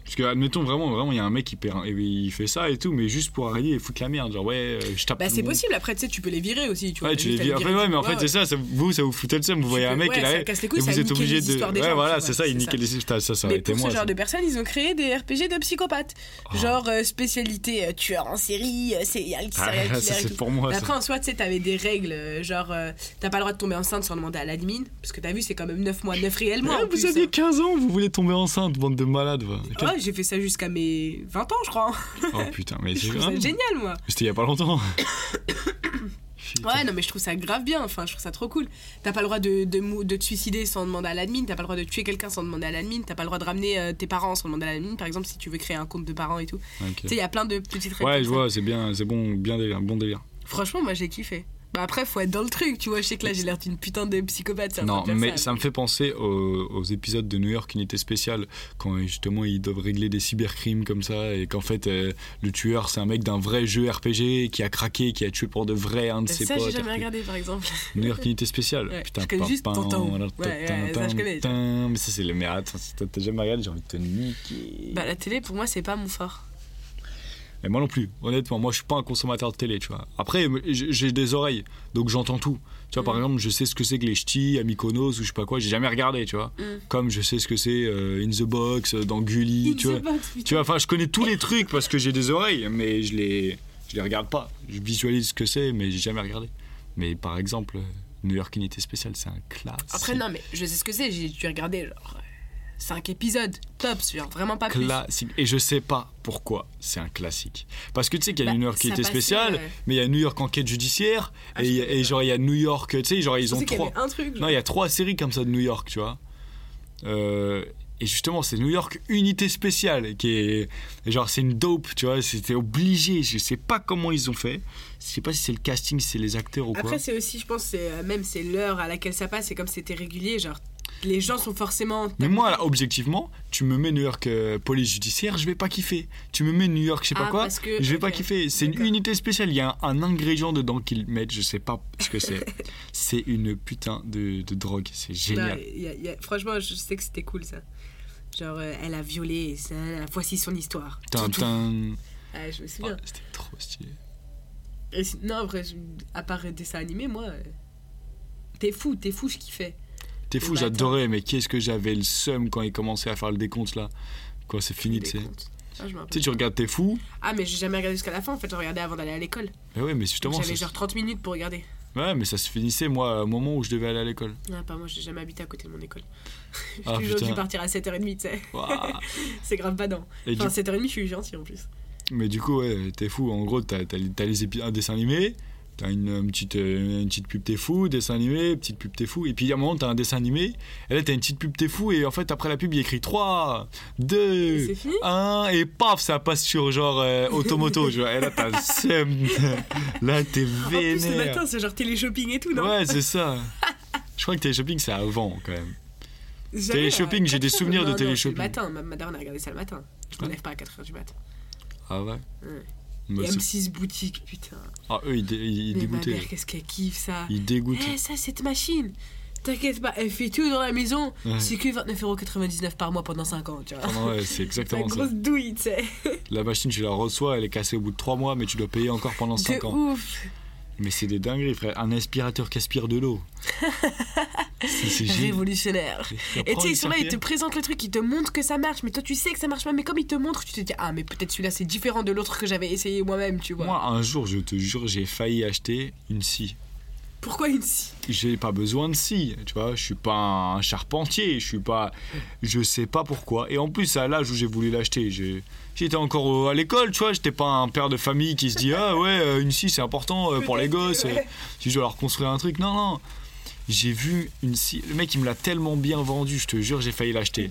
Parce que, admettons, vraiment, vraiment, il y a un mec qui perd, et il fait ça et tout, mais juste pour arriver et foutre la merde. Genre, ouais, euh, je tape. Bah c'est possible, après tu sais, tu peux les virer aussi. Tu vois, Ouais, tu les vis. Après, ouais, mais en fait, ouais. c'est ça, ça- vous, ça vous foutait le seum. Vous voyez un mec, ouais, il ça arrive. casse les couilles, et ça vous êtes obligé de. des Ouais, gens, voilà, c'est ça, il niquait les. Ça, ça Mais pour moi. ce ça. genre de personnes, ils ont créé des RPG de psychopathes. Oh. Genre euh, spécialité euh, tueur en série, Ah, ça, c'est pour moi. Après, en soi, tu sais, t'avais des règles, genre, t'as pas le droit de tomber enceinte sans demander à l'admin. Parce que t'as vu, c'est quand même 9 mois, 9 réels mois. Eh, vous aviez hein. 15 ans, vous voulez tomber enceinte, bande de malades. J'ai fait ça jusqu'à mes 20 ans, je crois. Oh putain, mais c'est génial, moi. C'était il y a pas longtemps. Ouais, non, mais je trouve ça grave bien. Enfin, je trouve ça trop cool. T'as pas le droit de, de, de te suicider sans demander à l'admin. T'as pas le droit de tuer quelqu'un sans demander à l'admin. T'as pas le droit de ramener euh, tes parents sans demander à l'admin. Par exemple, si tu veux créer un compte de parents et tout. Ok. Tu sais, il y a plein de petites règles. Ouais, je vois, c'est bien, c'est bon, bien délire, bon délire. Franchement, moi j'ai kiffé. Bah après, faut être dans le truc, tu vois. Je sais que là, j'ai l'air d'une putain de psychopathe. Non, mais ça me fait penser aux, aux épisodes de New York Unité Spéciale, quand justement ils doivent régler des cybercrimes comme ça, et qu'en fait euh, le tueur c'est un mec d'un vrai jeu RPG qui a craqué, qui a tué pour de vrai un de ses Ça, potes. j'ai jamais regardé, par exemple. New York Unité Spéciale. Ouais, Putain, je connais juste Ouais, ouais, ça, je connais. Mais ça c'est le merde. Attends, si t'as t'as jamais regardé, j'ai envie de te niquer. Bah, la télé, pour moi, c'est pas mon fort. Et moi non plus, honnêtement, moi je suis pas un consommateur de télé, tu vois. Après, j'ai des oreilles, donc j'entends tout. Tu vois, par Mm. exemple, je sais ce que c'est que les ch'tis à Mykonos ou je sais pas quoi, j'ai jamais regardé, tu vois. Mm. Comme je sais ce que c'est euh, In the Box, euh, dans Gully, tu vois. Tu vois, enfin, je connais tous les trucs parce que j'ai des oreilles, mais je les, je les regarde pas. Je visualise ce que c'est, mais j'ai jamais regardé. Mais par exemple, euh, New York Unité Spéciale, c'est un classe. Après, non, mais je sais ce que c'est. J'ai dû regarder genre 5 épisodes, top, genre vraiment pas plus. classique. Et je sais pas pourquoi c'est un classique. Parce que tu sais qu'il y a Bah, New York Unité passait, Spéciale, mais il y a New York Enquête Judiciaire, Ah, et, y a- et genre il y a New York, tu sais, genre ils Je ont trois. un truc. Non, il y a trois séries comme ça de New York, tu vois. Euh, et justement, c'est New York Unité Spéciale, qui est. et Genre, c'est une dope, tu vois, c'était obligé. Je sais pas comment ils ont fait. Je sais pas si c'est le casting, si c'est les acteurs ou quoi. Après, c'est aussi, je pense, euh, même c'est l'heure à laquelle ça passe. C'est comme c'était régulier, genre les gens sont forcément. Mais moi, là, objectivement, tu me mets New York euh, police judiciaire, je vais pas kiffer. Tu me mets New York, je sais pas Ah, quoi, que- je vais pas kiffer. C'est une unité spéciale. Il y a un, un ingrédient dedans qu'ils mettent, je sais pas ce que c'est. c'est une putain de, de drogue. C'est génial. Ouais, y a- y a- franchement, je sais que c'était cool ça. Genre, euh, elle a violé, ça, voici son histoire. Tintin. Ah, je me Ah, souviens. C'était trop stylé. Et non, après, je- à part dessin animé, moi, euh, t'es fou, t'es fou, je kiffais. T'es fou, j'adorais, mais qu'est-ce que j'avais le seum quand ils commençaient à faire le décompte là. Quoi, c'est fini, tu sais. Ah. Tu sais, tu regardes T'es fou. Ah, mais j'ai jamais regardé jusqu'à la fin. En fait, je regardais avant d'aller à l'école. Mais ouais, mais justement, J'avais genre 30 minutes pour regarder. ouais, mais ça se finissait, moi, au moment où je devais aller à l'école. Ah, pas moi, j'ai jamais habité à côté de mon école. j'ai Ah, toujours dû partir à 7h30, tu sais. C'est grave badant. Et du- Enfin, 7h30, je suis gentil en plus. Mais du coup, ouais, t'es fou. En gros, t'as t'as les- t'as les épi- un dessin animé, T'as une, une petite, euh, une petite pub T'es fou, dessin animé, petite pub T'es fou. Et puis à un moment, t'as un dessin animé. Et là, t'as une petite pub T'es fou. Et en fait, après la pub, il écrit 3, 2, C'est fini 1. Et paf, ça passe sur genre euh, automoto. tu vois. Et là, t'as. Là, t'es En plus, le vénère. matin, c'est genre télé-shopping et tout, non Ouais, c'est ça. Je crois que télé-shopping, c'est avant quand même. Télé-shopping, j'ai des 4 heures. souvenirs de Non, télé-shopping. Le matin, ma, ma daronne a regardé ça le matin. Je me lève pas à 4h du matin. Ah ouais Ouais. Bah, Et c'est- M6 boutique, putain. Ah, eux, ils, dé- ils, Mais ma dégoûtaient. mère, qu'est-ce qu'elle kiffe ça Ils dégoûtent. Eh, ça, cette machine T'inquiète pas, elle fait tout dans la maison. Ouais. C'est que 29,99€ par mois pendant 5 ans, tu vois. Ah non, ouais, c'est exactement ça. grosse douille, tu sais. La machine, tu la reçois, elle est cassée au bout de 3 mois, mais tu dois payer encore pendant 5 De ans. ouf. Mais c'est des dingueries, frère. Un aspirateur qui aspire de l'eau. c'est. Révolutionnaire. Et tu sais, ils sont là, ils te présentent le truc, ils te montrent que ça marche, mais toi tu sais que ça marche pas, mais comme ils te montrent, tu te dis, ah, mais peut-être celui-là c'est différent de l'autre que j'avais essayé moi-même, tu vois. Moi, un jour, je te jure, j'ai failli acheter une scie. Pourquoi une scie? J'ai pas besoin de scie, tu vois. Je suis pas un charpentier, je suis pas. Je sais pas pourquoi. Et en plus, à l'âge où j'ai voulu l'acheter, j'ai- j'étais encore à l'école, tu vois. J'étais pas un père de famille qui se dit Ah ouais, euh, une scie c'est important euh, pour les gosses. euh, Si je dois leur construire un truc. Non, non. J'ai vu une scie. Le mec, il me l'a tellement bien vendu, je te jure, j'ai failli l'acheter.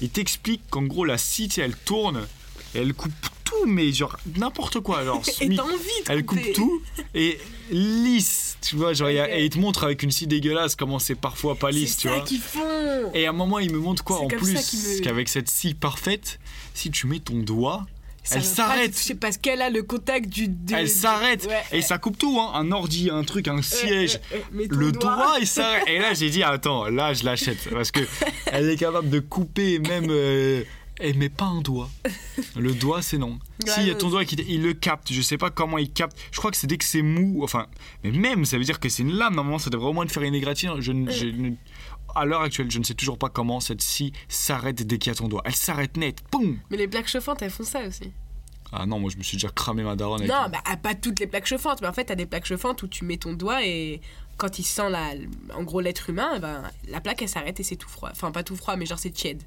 Il t'explique qu'en gros, la scie, elle tourne et elle coupe tout, mais genre n'importe quoi. Genre, Et semi- t'as envie de elle coupe tout et lisse, tu vois. Genre, il y a- et il te montre avec une scie dégueulasse comment c'est parfois pas lisse, C'est tu ça vois. qu'ils font Et à un moment, il me montre quoi C'est en plus qu'avec cette scie parfaite, si tu mets ton doigt, Ça elle s'arrête. te toucher parce qu'elle a le contact du. de- Elle s'arrête Ouais. et ça coupe tout, hein. un ordi, un truc, un siège. Le doigt, il s'arrête. Et là, j'ai dit, attends, là, je l'achète. Parce que elle est capable de couper même. euh, elle met pas un doigt. Le doigt, c'est non. Ouais, si, il y a ouais. ton doigt qui il le capte. Je sais pas comment il capte. Je crois que c'est dès que c'est mou. Enfin, mais même, ça veut dire que c'est une lame. Normalement, ça devrait au moins te faire une égratignure. Je, ne- je ne- à l'heure actuelle, je ne sais toujours pas comment cette scie s'arrête dès qu'il y a ton doigt. Elle s'arrête net. Poum Mais les plaques chauffantes, elles font ça aussi. Ah non, moi, je me suis déjà cramé ma daronne avec. Non, bah, ah, pas toutes les plaques chauffantes, mais en fait, t'as des plaques chauffantes où tu mets ton doigt et quand il sent la, en gros l'être humain, eh ben, la plaque elle s'arrête et c'est tout froid. Enfin, pas tout froid, mais genre c'est tiède.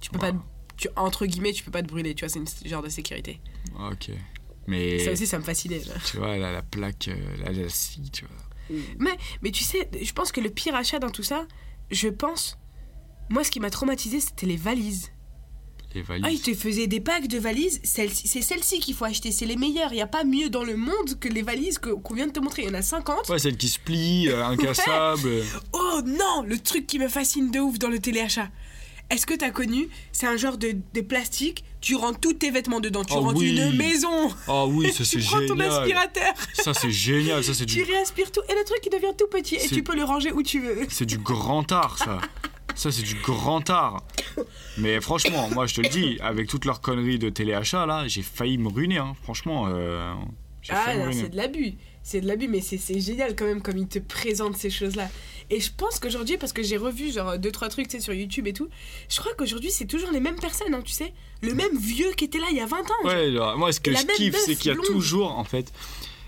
Tu peux pas, Wow. Tu, entre guillemets, tu peux pas te brûler, tu vois, c'est une genre de sécurité. Ah, Ok. Mais. Ça aussi, ça me fascinait. là. Tu vois, la, la plaque, euh, la, la scie, tu vois. Mais, mais tu sais, je pense que le pire achat dans tout ça, je pense, moi, ce qui m'a traumatisé, c'était les valises. Les valises. Ah, ils te faisaient des packs de valises. Celle-ci- C'est celles-ci qu'il faut acheter. C'est les meilleures. Il n'y a pas mieux dans le monde que les valises que- qu'on vient de te montrer. Il y en a 50. Ouais, celle qui se plie, euh, incassable. Oh non Le truc qui me fascine de ouf dans le téléachat. Est-ce que t'as connu C'est un genre de, de plastique. Tu rentres tous tes vêtements dedans. Tu Oh rentres oui. une maison. Ah oui, ça c'est tu prends ton génial. aspirateur. Ça c'est génial, ça c'est Tu du, réaspires tout. Et le truc, il devient tout petit. Et tu peux le ranger où tu veux. c'est du grand art, ça. Ça c'est du grand art. Mais franchement, moi je te le dis, avec toutes leurs conneries de téléachat là, j'ai failli me ruiner. Hein. Franchement, euh, Ah c'est de l'abus. C'est de l'abus, mais c'est génial quand même comme ils te présentent ces choses-là. Et je pense qu'aujourd'hui, parce que j'ai revu genre deux trois trucs tu sais, sur YouTube et tout, je crois qu'aujourd'hui c'est toujours les mêmes personnes, hein, tu sais, le même vieux qui était là il y a 20 ans. genre. Ouais, alors, moi ce que La je kiffe, c'est qu'il y a toujours en fait.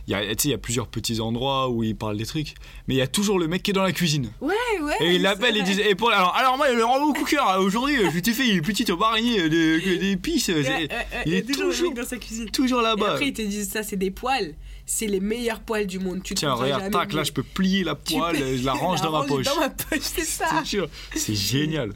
Il y a, il y a plusieurs petits endroits où ils parlent des trucs, mais il y a toujours le mec qui est dans la cuisine. Ouais, ouais. Et il l'appelle et dit et pour, alors, alors moi le robot cooker aujourd'hui je t'ai fait une petite araignée des, des épices Ouais, il est toujours toujours- dans sa cuisine. toujours là-bas après ils te disent ça c'est des poils, c'est les meilleurs poils du monde. Tu tiens regarde tac là je peux plier la poêle je la range dans ma poche Dans ma poche, c'est ça. c'est génial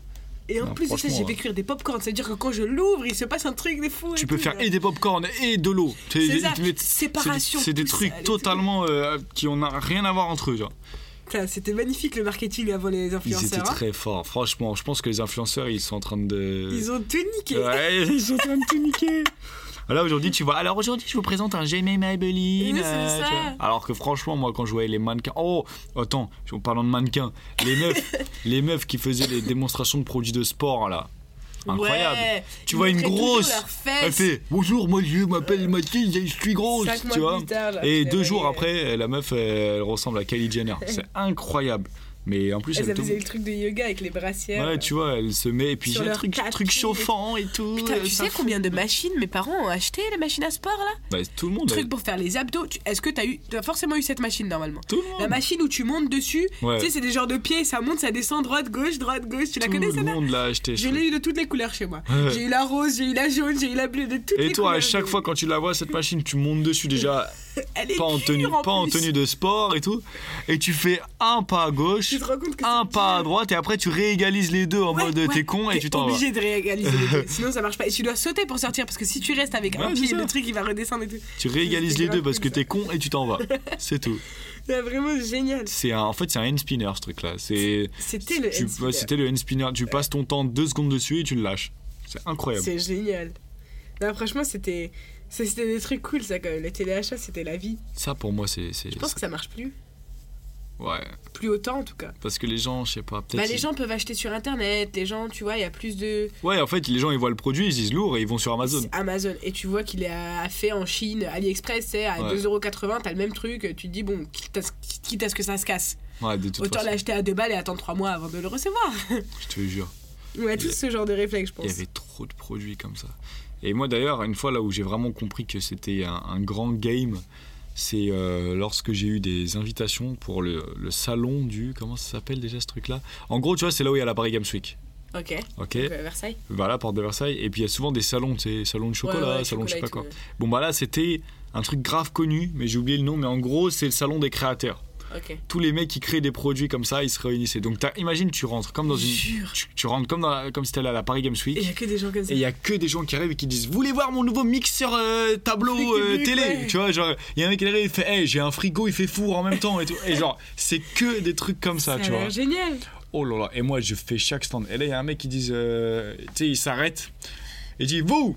Et en Non, plus de ça, j'ai fait cuire des popcorn. C'est-à-dire que quand je l'ouvre, il se passe un truc de fou. tu peux tout, faire genre. et des popcorn et de l'eau C'est- séparation, c'est des trucs ça, totalement euh, qui ont rien à voir entre eux genre. C'était magnifique le marketing avant les ils influenceurs. étaient hein. très forts franchement je pense que les influenceurs ils sont en train de Ils ont tout niqué. Ouais, ils sont en train de tout niquer. Là aujourd'hui tu vois, alors aujourd'hui je vous présente un Jamie Maybelline. Oui, euh. Alors que franchement moi quand je voyais les mannequins, oh attends, en parlant de mannequins, les meufs, les meufs qui faisaient les démonstrations de produits de sport là, incroyable. Ouais, Tu vois une grosse, elle fait bonjour moi je m'appelle Mathilde, je suis grosse, tu vois. plus tard, là, Et deux jours après la meuf elle ressemble à Kylie Jenner, c'est incroyable. Mais en plus elle te- faisaient le truc de yoga avec les brassières. Ouais, tu vois, elle se met et puis j'ai un truc, chauffant et tout. Putain, tu sais combien de machines mes parents ont acheté, les machines à sport là? Bah, tout le monde. Truc pour faire les abdos. Est-ce que t'as eu. T'as forcément eu cette machine normalement? Tout le monde. La machine où tu montes dessus, Ouais. tu sais, c'est des genres de pieds, ça monte, ça descend, droite, gauche, droite, gauche. Tu la Tout connais le celle-là? monde l'a acheté. Je l'ai eu de toutes les couleurs chez moi. Ouais. J'ai eu la rose, j'ai eu la jaune, j'ai eu la bleue, de toutes les Et toi, couleurs. à chaque fois quand tu la vois, cette machine, tu montes dessus déjà. elle est pas en tenue, en pas en tenue de sport et tout. Et tu fais un pas à gauche, un pas à droite et après tu réégalises les deux en Ouais, mode ouais. t'es con et tu t'en vas. obligé de réégaliser les deux. Sinon, ça marche pas. Et tu dois sauter pour sortir parce que si tu restes avec un pied, le truc il va redescendre et tout. Tu réégalises les deux parce que t'es con et tu t'en vas. C'est tout. C'est vraiment génial. C'est un, en fait c'est un hand spinner ce truc là. C'était le hand spinner. c'était le hand spinner. Tu passes ton temps deux secondes dessus et tu le lâches. C'est incroyable. C'est génial. Non, franchement, c'était. C'était des trucs cool, ça, quand même. Les téléachats, c'était la vie. Ça pour moi c'est Je pense que ça marche plus. ouais Plus autant, en tout cas. parce que les gens je sais pas peut-être Bah, les ils- gens peuvent acheter sur internet. Les gens, tu vois, il y a plus de. ouais en fait les gens ils voient le produit ils disent lourd et ils vont sur Amazon. Amazon. Et tu vois qu'il est à- fait en Chine, AliExpress, c'est à Ouais. 2,80€, t'as le même truc. Tu te dis, bon, quitte à, ce- quitte à ce que ça se casse. Ouais de toute Autant l'acheter à 2 balles et attendre 3 mois avant de le recevoir. Je te jure. On a tous ce genre de réflexe, je Il y pense. avait trop de produits comme ça. Et moi d'ailleurs, une fois là où j'ai vraiment compris que c'était un, un grand game, c'est euh, lorsque j'ai eu des invitations pour le, le salon du... Comment ça s'appelle déjà ce truc-là? En gros, tu vois, c'est là où il y a la Paris Games Week. Ok. Ok Donc, euh, Versailles. Voilà, porte de Versailles. Et puis il y a souvent des salons, tu sais, salon de chocolat, Ouais, ouais, salon de je sais pas quoi. Bon bah là, c'était un truc grave connu, mais j'ai oublié le nom, mais en gros, c'est le salon des créateurs. Tous les mecs qui créent des produits comme ça, ils se réunissaient. Donc imagine, tu rentres comme dans une... Tu, tu rentres comme, dans la- comme si t'allais à la Paris Games Week. Et il y a que des gens comme ça. Et il y a que des gens qui arrivent et qui disent Vous voulez voir mon nouveau mixeur euh, tableau euh, télé? ouais. Tu vois, genre, il y a un mec qui arrive, il fait Hey, j'ai un frigo, il fait four en même temps et tout. Et genre, c'est que des trucs comme ça, Ça tu vois. génial. Oh là là, et moi je fais chaque stand. Et là, il y a un mec qui dit euh, Tu sais, il s'arrête et dit Vous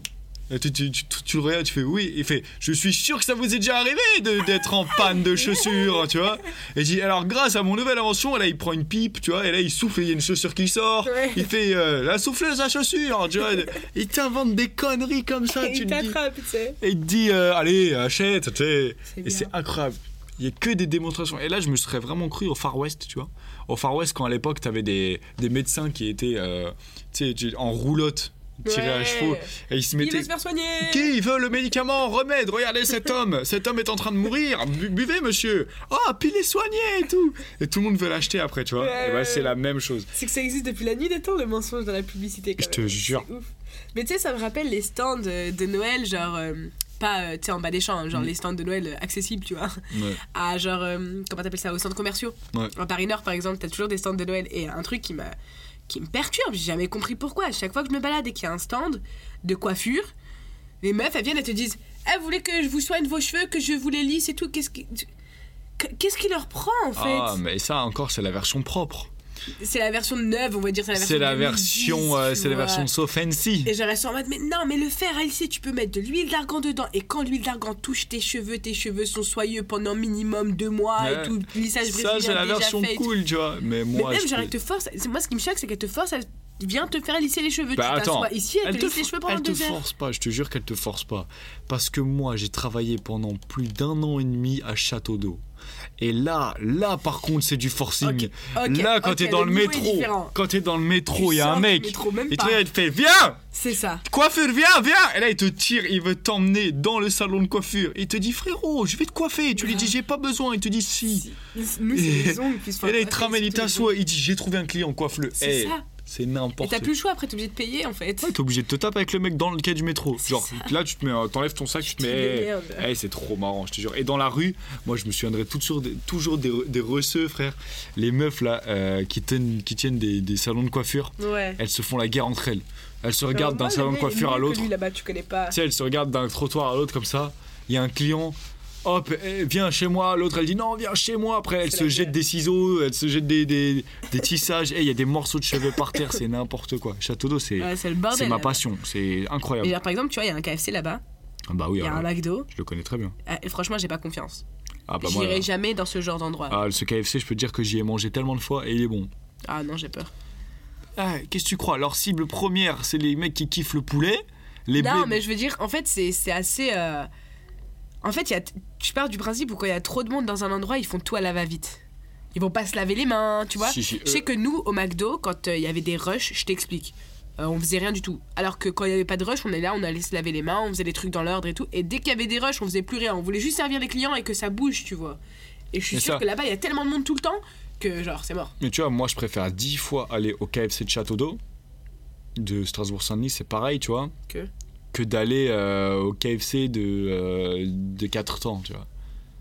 tu, tu, tu, tu le regardes, tu fais oui. Il fait Je suis sûr que ça vous est déjà arrivé de- d'être en panne de chaussures, tu vois. Et dit Alors, grâce à mon nouvelle invention, là, il prend une pipe, tu vois, et là, il souffle et il y a une chaussure qui sort. Ouais. Il fait euh, La souffleuse à chaussures, tu vois. Il t'invente des conneries comme ça, Et tu il t'attrape, tu sais. Et il te dit euh, Allez, achète, tu sais. Et c'est incroyable. Il y a que des démonstrations. Et là, je me serais vraiment cru au Far West, tu vois. Au Far West, quand à l'époque, t'avais des, des médecins qui étaient euh, tu sais, tu- en roulotte, tirés à chevaux. Et ils se Il mettaient. veut se faire soigner. Qui veut le médicament Remède Regardez cet homme Cet homme est en train de mourir Bu- Buvez, monsieur Oh, puis il est soigné et tout Et tout le monde veut l'acheter après, tu vois. Ouais, et bah, c'est la même chose. C'est que ça existe depuis la nuit des temps, le mensonge dans la publicité. quand Je te jure. Ouf. Mais tu sais, ça me rappelle les stands euh, de Noël, genre. euh, pas, euh, tu sais, en bas des champs, hein, genre Mm. les stands de Noël accessibles, tu vois. Ouais. À genre. euh, comment t'appelles ça Aux centres commerciaux. En Paris Nord, par exemple, t'as toujours des stands de Noël. Et un truc qui m'a. Qui me perturbe, j'ai jamais compris pourquoi. À chaque fois que je me balade et qu'il y a un stand de coiffure, les meufs, elles viennent et te disent Eh, vous voulez que je vous soigne vos cheveux, que je vous les lisse et tout Qu'est-ce qui. Qu'est-ce qui leur prend en fait? Ah, mais ça encore, c'est la version propre. C'est la version neuve, on va dire. C'est la version, C'est la 2010, version, euh, so fancy. Et je reste en mode, mais non, mais le fer à lisser, tu peux mettre de l'huile d'argan dedans. Et quand l'huile d'argan touche tes cheveux, tes cheveux sont soyeux pendant minimum deux mois Ouais. et tout. Lissage Ça, c'est la version fait cool, tu vois. Mais Mais moi, même, je genre, elle te force. Moi, ce qui me choque, c'est qu'elle te force à. Viens te faire lisser les cheveux. Bah, tu attends. ici, elle, Elle te te, les cheveux pendant elle te heures. force pas, je te jure qu'elle te force pas. Parce que moi, j'ai travaillé pendant plus d'un an et demi à Château d'eau. Et là, là par contre, c'est du forcing. Là, quand t'es dans le métro, quand t'es dans le métro, il y a un mec. métro, même il te il fait Viens C'est ça. Coiffeur, viens, viens Et là, il te tire, il veut t'emmener dans le salon de coiffure. Il te dit Frérot, je vais te coiffer. Tu lui dis J'ai pas besoin. Il te dit Si. Nous, c'est Et- les ongles Et là, il te ramène, il t'assoit. Il dit J'ai trouvé un client, coiffe-le. C'est Eh, ça. C'est Et n'importe t'as quoi. plus le choix après, t'es obligé de payer en fait. Ouais, t'es obligé de te taper avec le mec dans le quai du métro. Genre, ça. là, tu te mets, euh, t'enlèves ton sac, tu te mets. mets eh, c'est trop marrant, je te jure. Et dans la rue, moi, je me souviendrai toujours des, toujours des, des receux, frère. Les meufs, là, euh, qui, tiennent, qui tiennent des, des salons de coiffure, Ouais. elles se font la guerre entre elles. Elles se regardent d'un salon de coiffure à l'autre. Là-bas, tu connais pas. Tu sais, elles se regardent d'un trottoir à l'autre comme ça. Il y a un client. Hop, eh, viens chez moi. L'autre, elle dit non, viens chez moi. Après, elle se jette des ciseaux, elle se jette des, des, des tissages. Eh, Il y a des morceaux de cheveux par terre, c'est n'importe quoi. Château d'eau, c'est Ouais, c'est le bordel. c'est ma là-bas. passion. C'est incroyable. genre, par exemple, tu vois, il y a un KFC là-bas, Ah bah oui, il y a alors, un McDo. je le connais très bien. Ah, et franchement, j'ai pas confiance. Ah bah moi, J'irai jamais dans ce genre d'endroit. Ah. Ah, ce KFC, je peux te dire que j'y ai mangé tellement de fois et il est bon. non, j'ai peur. Ah, qu'est-ce que tu crois? Leur cible première, c'est les mecs qui kiffent le poulet. Les Non, blés- mais je veux dire, en fait, c'est c'est assez. euh, En fait, il y a... tu pars du principe où quand il y a trop de monde dans un endroit, ils font tout à la va-vite. Ils vont pas se laver les mains, tu vois. Si, si, Je sais euh, que nous, au McDo, quand euh, il y avait des rushs, je t'explique. euh, on faisait rien du tout. Alors que quand il y avait pas de rush, on est là, on allait se laver les mains, on faisait des trucs dans l'ordre et tout. Et dès qu'il y avait des rushs, on faisait plus rien. On voulait juste servir les clients et que ça bouge, tu vois. Et je suis ça- que là-bas, il y a tellement de monde tout le temps que genre, c'est mort. Mais tu vois, moi, je préfère dix fois aller au KFC de Château d'eau. De Strasbourg-Saint-Denis, c'est pareil, tu vois. Que Que d'aller euh, au KFC de, euh, de 4 temps, tu vois.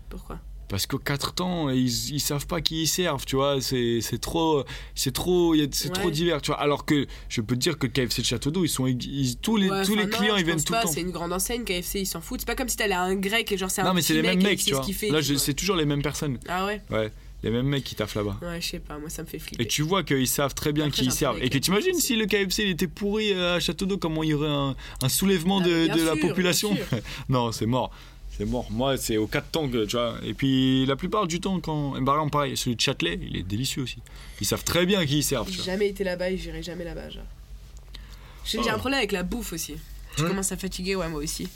Pourquoi? Parce qu'aux 4 temps, ils, ils savent pas qui ils servent, tu vois. C'est trop. C'est trop. C'est Ouais. trop divers, tu vois. Alors que je peux te dire que KFC de Château d'Eau, ils sont. ils- tous les, Ouais, tous les non, clients, ils viennent tout pas, le temps. C'est une grande enseigne, KFC, ils s'en foutent. C'est pas comme si t'allais à un grec et genre c'est un Non, mais c'est les mêmes mecs, tu vois. fait. Là, c'est toujours les mêmes personnes. Ah ouais? Ouais. Les mêmes mecs qui taffent là-bas. Ouais, je sais pas, moi ça me fait flipper. Et tu vois qu'ils savent très bien qui ils servent. Et que la t'imagines KFC. si le KFC il était pourri euh, à Château d'Eau, comment il y aurait un, un soulèvement Ah, de, la population. Non, c'est mort. C'est mort. Moi, c'est aux 4 temps que, tu vois. Et puis, la plupart du temps, quand. Bah, exemple, pareil, celui de Châtelet, il est délicieux aussi. Ils savent très bien qui ils servent, tu J'ai jamais été là-bas et j'irai jamais là-bas. j'ai Oh. un problème avec la bouffe aussi. Je Hein commence à fatiguer, ouais, moi aussi.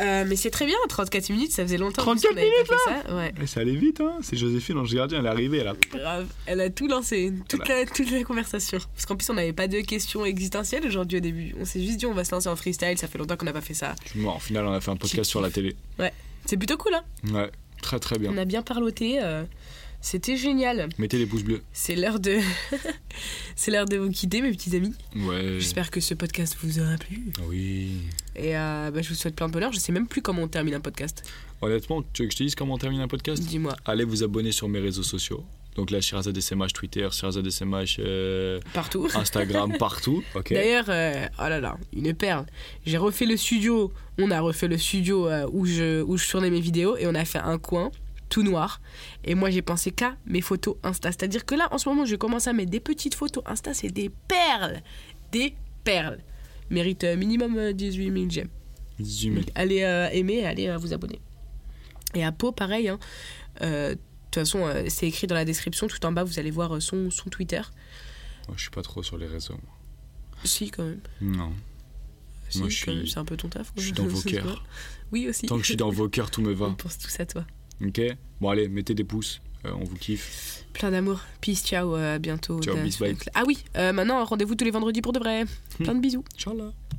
Euh, mais c'est très bien, 34 minutes, ça faisait longtemps en plus 34 qu'on avait pas fait ça. Ouais, Et ça allait vite, hein. C'est Joséphine, Ange Gardien, elle est arrivée, elle a. grave. Elle a tout lancé, toute, la, toute la conversation. Parce qu'en plus, on n'avait pas de questions existentielles aujourd'hui au début. On s'est juste dit, on va se lancer en freestyle, ça fait longtemps qu'on n'a pas fait ça. Mort. Au final, on a fait un podcast sur la télé. C'est plutôt cool, hein Ouais, très très bien. On a bien parloté, euh, c'était génial. Mettez les pouces bleus. C'est l'heure de. c'est l'heure de vous quitter, mes petits amis. Ouais. J'espère que ce podcast vous aura plu. Oui. Et euh, bah, je vous souhaite plein de bonheur. Je sais même plus comment on termine un podcast. Honnêtement, tu veux que je te dise comment on termine un podcast? Dis-moi. Allez vous abonner sur mes réseaux sociaux. Donc là, Shirazad SMH Twitter, Shirazad SMH euh, Partout. Instagram, partout. D'ailleurs, euh, oh là là, une perle. J'ai refait le studio. On a refait le studio euh, où, je, où je tournais mes vidéos et on a fait un coin tout noir. Et moi, j'ai pensé qu'à mes photos Insta. C'est-à-dire que là, en ce moment, je commence à mettre des petites photos Insta. C'est des perles. Des perles. Mérite euh, minimum euh, 18 000 j'aime. 18 000. Donc, allez euh, aimer, allez euh, vous abonner. Et à Pau, pareil. hein. Euh, de toute façon, euh, c'est écrit dans la description. Tout en bas, vous allez voir euh, son, son Twitter. Moi, je suis pas trop sur les réseaux. moi. Si, quand même. Non. Si, Moi, je suis- c'est un peu ton taf. Je suis dans vos cœurs. Oui, aussi. Tant que je suis dans vos cœurs, tout me On va. pense tous à toi. Ok Bon, allez, mettez des pouces. Euh, on vous kiffe. Plein d'amour. Peace, ciao, euh, à bientôt. Ciao, bye. Ah oui, euh, maintenant, rendez-vous tous les vendredis pour de vrai. Plein de bisous. Inch'Allah.